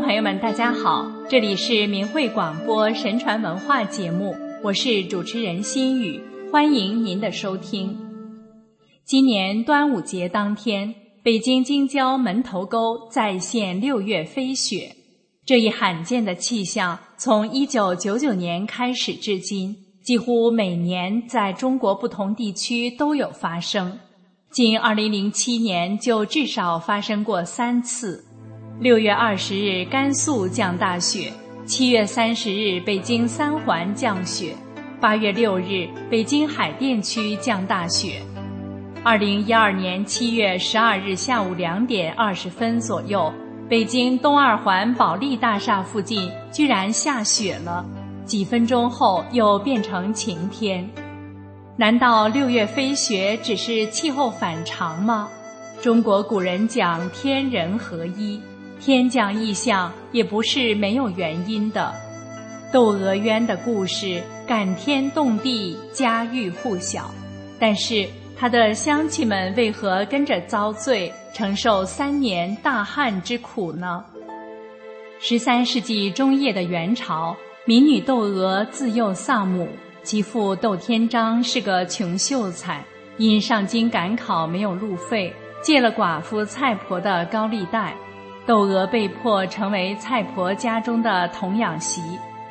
朋友们，大家好，这里是明慧广播神传文化节目，我是主持人心雨，欢迎您的收听。今年端午节当天，北京京郊门头沟再现六月飞雪，这一罕见的气象从一九九九年开始至今，几乎每年在中国不同地区都有发生。仅二零零七年就至少发生过三次。六月二十日，甘肃降大雪；七月三十日，北京三环降雪；八月六日，北京海淀区降大雪。二零一二年七月十二日下午两点二十分左右，北京东二环保利大厦附近居然下雪了，几分钟后又变成晴天。难道六月飞雪只是气候反常吗？中国古人讲天人合一。天降异象也不是没有原因的，窦娥冤的故事感天动地，家喻户晓。但是他的乡亲们为何跟着遭罪，承受三年大旱之苦呢？十三世纪中叶的元朝，民女窦娥自幼丧母，其父窦天章是个穷秀才，因上京赶考没有路费，借了寡妇蔡婆的高利贷。窦娥被迫成为蔡婆家中的童养媳，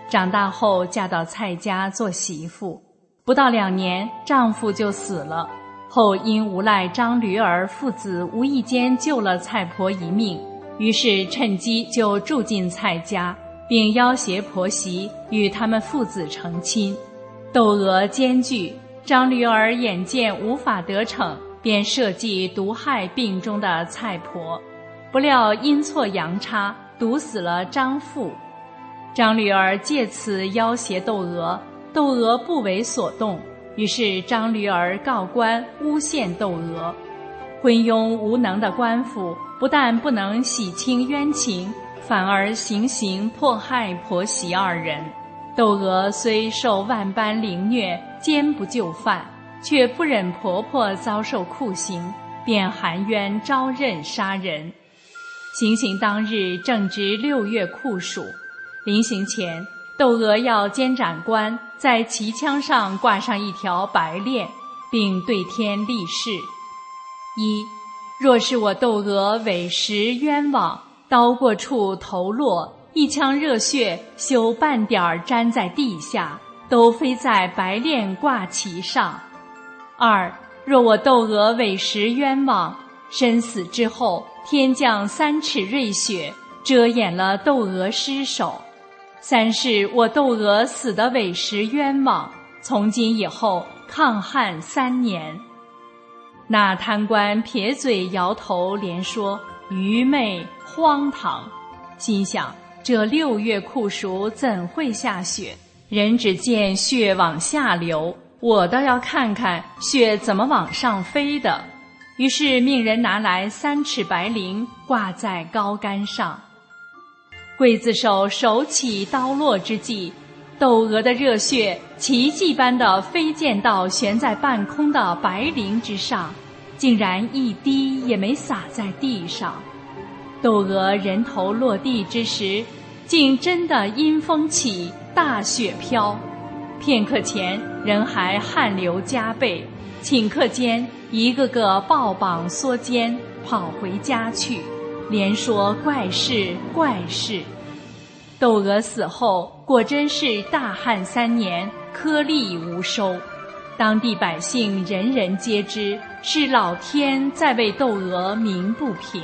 长大后嫁到蔡家做媳妇，不到两年，丈夫就死了。后因无赖张驴儿父子无意间救了蔡婆一命，于是趁机就住进蔡家，并要挟婆媳与他们父子成亲。窦娥艰巨，张驴儿眼见无法得逞，便设计毒害病中的蔡婆。不料阴错阳差，毒死了张父。张驴儿借此要挟窦娥，窦娥不为所动。于是张驴儿告官诬陷窦娥。昏庸无能的官府不但不能洗清冤情，反而行刑迫害婆媳二人。窦娥虽受万般凌虐，坚不就范，却不忍婆婆遭受酷刑，便含冤招认杀人。行刑当日正值六月酷暑，临行前，窦娥要监斩官在旗枪上挂上一条白链，并对天立誓：一，若是我窦娥委实冤枉，刀过处头落，一腔热血休半点儿沾在地下，都飞在白链挂旗上；二，若我窦娥委实冤枉，身死之后。天降三尺瑞雪，遮掩了窦娥尸首。三是我窦娥死的委实冤枉。从今以后抗旱三年。那贪官撇嘴摇头，连说愚昧荒唐，心想这六月酷暑怎会下雪？人只见雪往下流，我倒要看看雪怎么往上飞的。于是命人拿来三尺白绫挂在高杆上，刽子手手起刀落之际，窦娥的热血奇迹般的飞溅到悬在半空的白绫之上，竟然一滴也没洒在地上。窦娥人头落地之时，竟真的阴风起，大雪飘。片刻前人还汗流浃背，顷刻间。一个个抱膀缩肩跑回家去，连说怪事怪事。窦娥死后，果真是大旱三年，颗粒无收。当地百姓人人皆知，是老天在为窦娥鸣不平。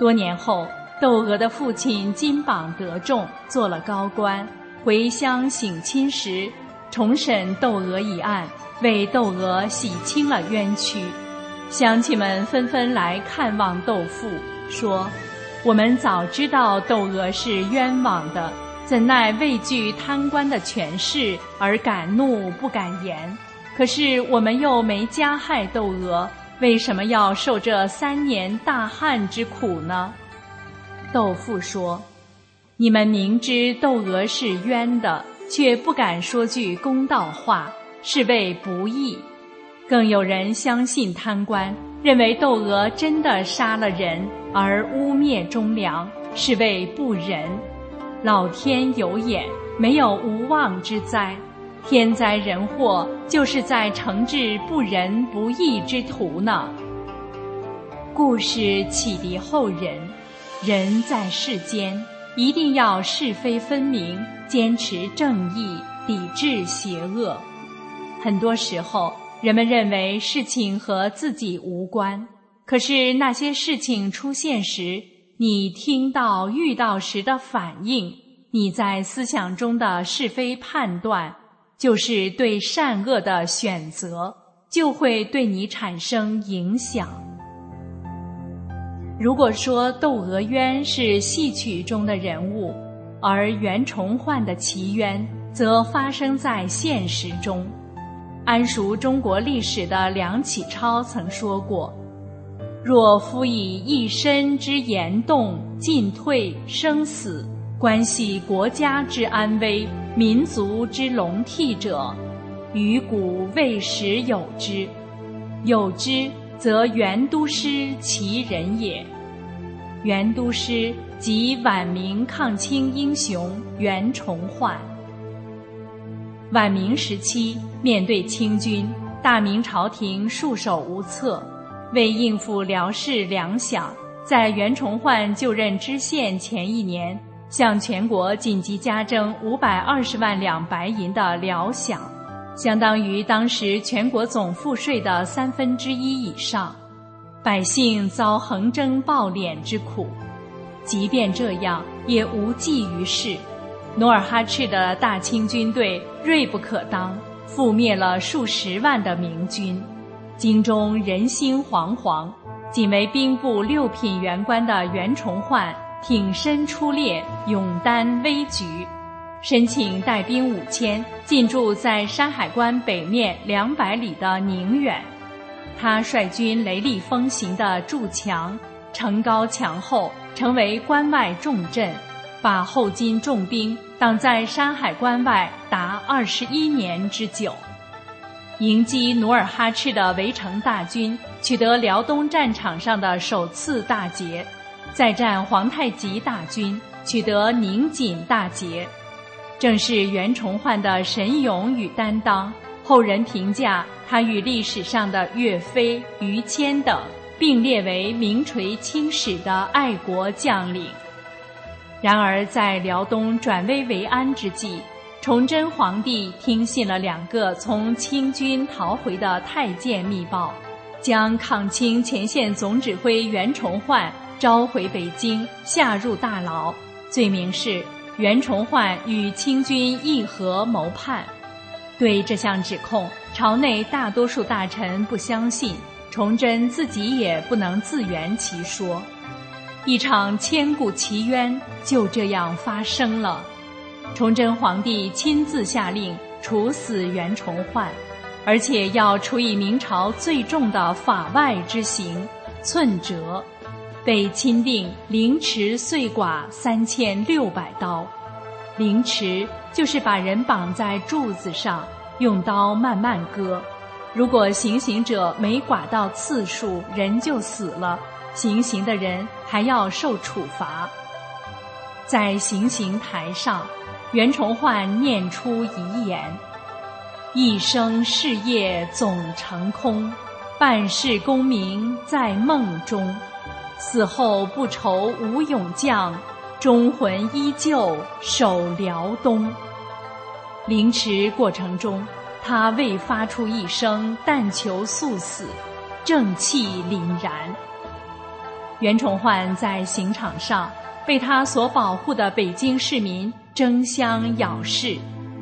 多年后，窦娥的父亲金榜得中，做了高官，回乡省亲时，重审窦娥一案。为窦娥洗清了冤屈，乡亲们纷纷来看望窦父，说：“我们早知道窦娥是冤枉的，怎奈畏惧贪官的权势而敢怒不敢言。可是我们又没加害窦娥，为什么要受这三年大旱之苦呢？”窦父说：“你们明知窦娥是冤的，却不敢说句公道话。”是为不义，更有人相信贪官，认为窦娥真的杀了人，而污蔑忠良，是谓不仁。老天有眼，没有无妄之灾。天灾人祸，就是在惩治不仁不义之徒呢。故事启迪后人，人在世间一定要是非分明，坚持正义，抵制邪恶。很多时候，人们认为事情和自己无关，可是那些事情出现时，你听到、遇到时的反应，你在思想中的是非判断，就是对善恶的选择，就会对你产生影响。如果说窦娥冤是戏曲中的人物，而袁崇焕的奇冤则发生在现实中。谙熟中国历史的梁启超曾说过：“若夫以一身之言动、进退、生死，关系国家之安危、民族之隆替者，于古未时有之。有之，则袁都师其人也。袁都师即晚明抗清英雄袁崇焕。”晚明时期，面对清军，大明朝廷束手无策。为应付辽事粮饷，在袁崇焕就任知县前一年，向全国紧急加征五百二十万两白银的辽饷，相当于当时全国总赋税的三分之一以上，百姓遭横征暴敛之苦。即便这样，也无济于事。努尔哈赤的大清军队锐不可当，覆灭了数十万的明军，京中人心惶惶。仅为兵部六品员官的袁崇焕挺身出列，勇担危局，申请带兵五千进驻在山海关北面两百里的宁远。他率军雷厉风行的筑墙，城高墙厚，成为关外重镇。把后金重兵挡在山海关外达二十一年之久，迎击努尔哈赤的围城大军，取得辽东战场上的首次大捷；再战皇太极大军，取得宁锦大捷。正是袁崇焕的神勇与担当，后人评价他与历史上的岳飞、于谦等并列为名垂青史的爱国将领。然而，在辽东转危为安之际，崇祯皇帝听信了两个从清军逃回的太监密报，将抗清前线总指挥袁崇焕召回北京，下入大牢，罪名是袁崇焕与清军议和谋叛。对这项指控，朝内大多数大臣不相信，崇祯自己也不能自圆其说。一场千古奇冤就这样发生了，崇祯皇帝亲自下令处死袁崇焕，而且要处以明朝最重的法外之刑——寸折，被钦定凌迟碎剐三千六百刀。凌迟就是把人绑在柱子上，用刀慢慢割，如果行刑者没剐到次数，人就死了。行刑的人还要受处罚，在行刑台上，袁崇焕念出遗言：“一生事业总成空，半世功名在梦中，死后不愁无勇将，忠魂依旧守辽东。”凌迟过程中，他未发出一声但求速死，正气凛然。袁崇焕在刑场上被他所保护的北京市民争相咬噬，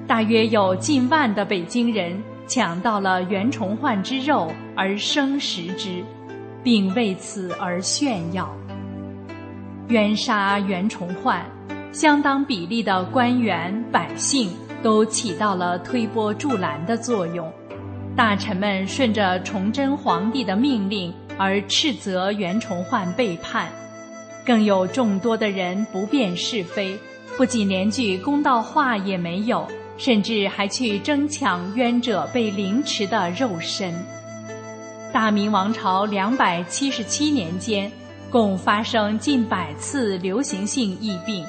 大约有近万的北京人抢到了袁崇焕之肉而生食之，并为此而炫耀。冤杀袁崇焕，相当比例的官员百姓都起到了推波助澜的作用，大臣们顺着崇祯皇帝的命令。而斥责袁崇焕背叛，更有众多的人不辨是非，不仅连句公道话也没有，甚至还去争抢冤者被凌迟的肉身。大明王朝两百七十七年间，共发生近百次流行性疫病，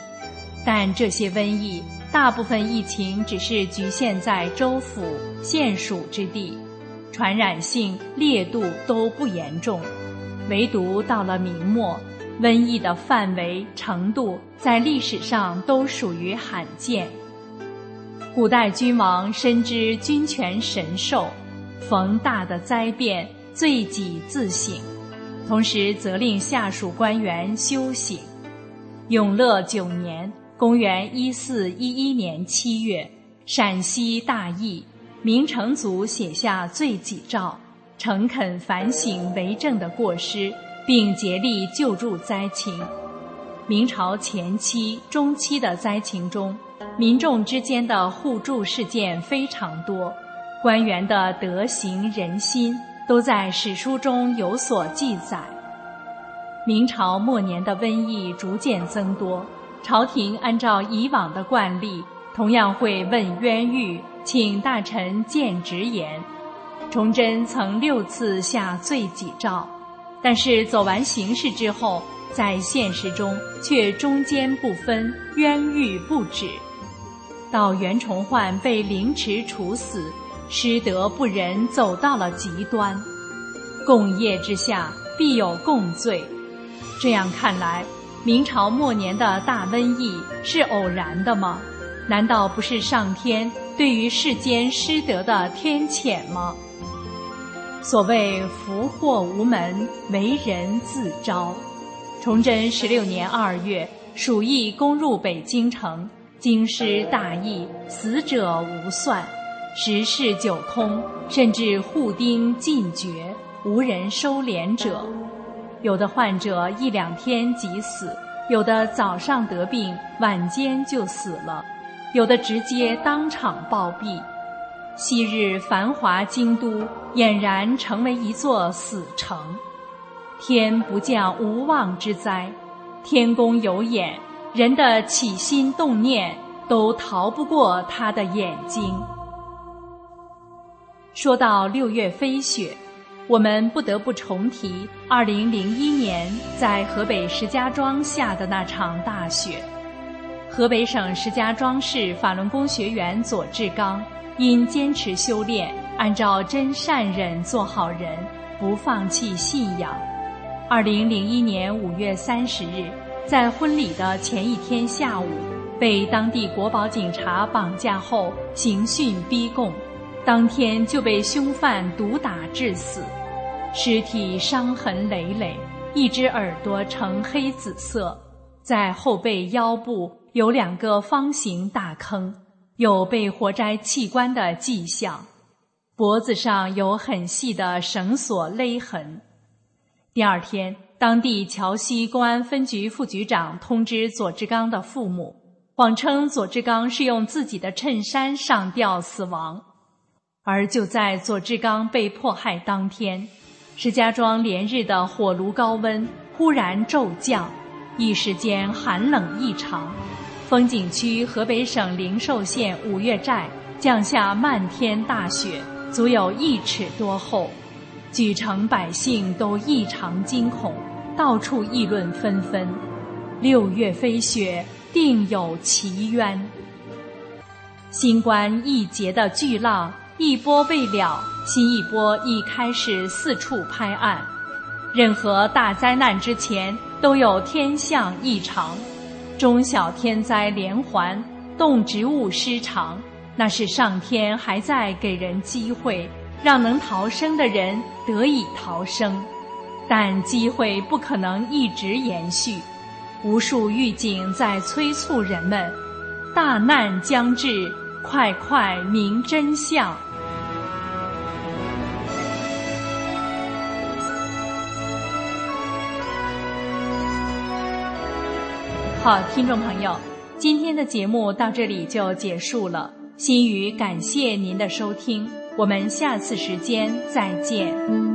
但这些瘟疫大部分疫情只是局限在州府、县属之地，传染性、烈度都不严重。唯独到了明末，瘟疫的范围、程度在历史上都属于罕见。古代君王深知君权神授，逢大的灾变，罪己自省。同时责令下属官员修行。永乐九年（公元1411年七月），陕西大疫，明成祖写下罪己诏，诚恳反省为政的过失，并竭力救助灾情。明朝前期、中期的灾情中，民众之间的互助事件非常多，官员的德行仁心。都在史书中有所记载。明朝末年的瘟疫逐渐增多，朝廷按照以往的惯例，同样会问冤狱，请大臣见直言。崇祯曾六次下罪己诏，但是走完形式之后，在现实中却中间不分，冤狱不止。到袁崇焕被凌迟处死。失德不仁走到了极端，共业之下必有共罪。这样看来，明朝末年的大瘟疫是偶然的吗？难道不是上天对于世间失德的天谴吗？所谓福祸无门，为人自招。崇祯十六年二月，鼠疫攻入北京城，京师大疫，死者无算。十室九空，甚至户丁尽绝，无人收敛者。有的患者一两天即死，有的早上得病，晚间就死了，有的直接当场暴毙。昔日繁华京都，俨然成为一座死城。天不降无妄之灾，天公有眼，人的起心动念都逃不过他的眼睛。说到六月飞雪，我们不得不重提二零零一年在河北石家庄下的那场大雪。河北省石家庄市法轮功学员左志刚因坚持修炼，按照真善忍做好人，不放弃信仰。二零零一年五月三十日，在婚礼的前一天下午，被当地国保警察绑架后刑讯逼供。当天就被凶犯毒打致死，尸体伤痕累累，一只耳朵呈黑紫色，在后背腰部有两个方形大坑，有被活摘器官的迹象，脖子上有很细的绳索勒痕。第二天，当地桥西公安分局副局长通知左志刚的父母，谎称左志刚是用自己的衬衫上吊死亡。而就在左志刚被迫害当天，石家庄连日的火炉高温忽然骤降，一时间寒冷异常。风景区河北省灵寿县五岳寨降下漫天大雪，足有一尺多厚，举城百姓都异常惊恐，到处议论纷纷。六月飞雪，定有奇冤。新冠一劫的巨浪。一波未了，新一波已开始四处拍岸。任何大灾难之前都有天象异常，中小天灾连环，动植物失常，那是上天还在给人机会，让能逃生的人得以逃生。但机会不可能一直延续，无数预警在催促人们：大难将至，快快明真相。好，听众朋友，今天的节目到这里就结束了。心语感谢您的收听，我们下次时间再见。